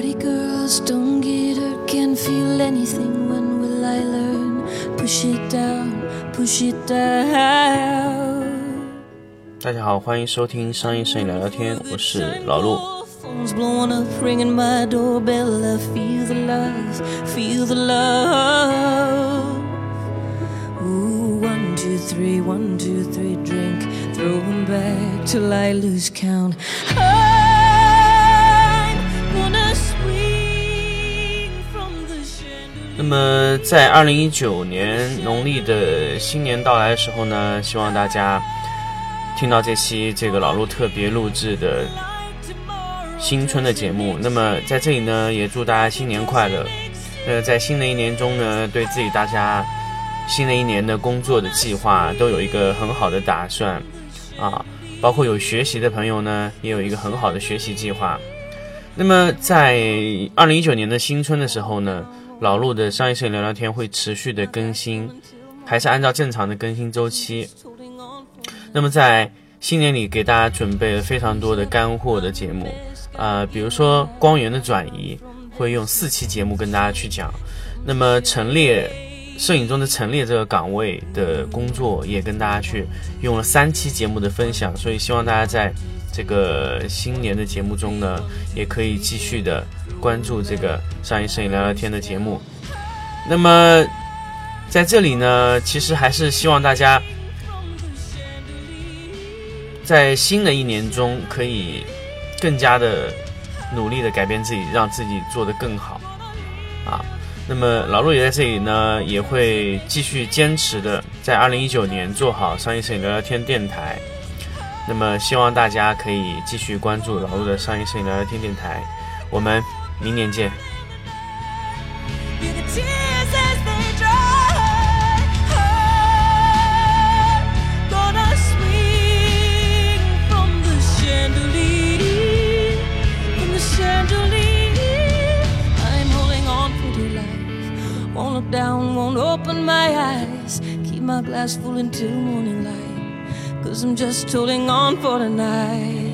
just don't get hurt, can't feel anything. When will I learn? Push it down, push it down. 大家好，欢迎收听商业摄影聊聊天，我是老陆。 Phone's blowing up, ringing my doorbell. I feel the love, feel the love. Ooh, one, two, three, one, two, three, drink. Throw 'em back till I lose count. I'm 那么在二零一九年农历的新年到来的时候呢，希望大家听到这期这个老陆特别录制的新春的节目。那么在这里呢，也祝大家新年快乐。呃，在新的一年中呢，对自己大家新的一年的工作的计划都有一个很好的打算啊，包括有学习的朋友呢，也有一个很好的学习计划。那么在二零一九年的新春的时候呢，老陆的商业摄影聊聊天会持续的更新，还是按照正常的更新周期。那么在新年里给大家准备了非常多的干货的节目，呃，比如说光源的转移，会用四期节目跟大家去讲。那么陈列摄影中的陈列这个岗位的工作，也跟大家去用了三期节目的分享。所以希望大家在这个新年的节目中呢，也可以继续的关注这个商业摄影聊聊天的节目。那么在这里呢，其实还是希望大家在新的一年中可以更加的努力的改变自己，让自己做得更好啊。那么老陆也在这里呢，也会继续坚持的在二零一九年做好商业摄影聊聊天电台。那么希望大家可以继续关注老陆的商业摄影聊聊天电台，我们明年见。Hear the tears as they dry. Gonna swing from the chandelier, from the chandelier. I'm holding on for dear life. Won't look down, won't open my eyes. Keep my glass full until morning light. Cause I'm just holding on for tonight.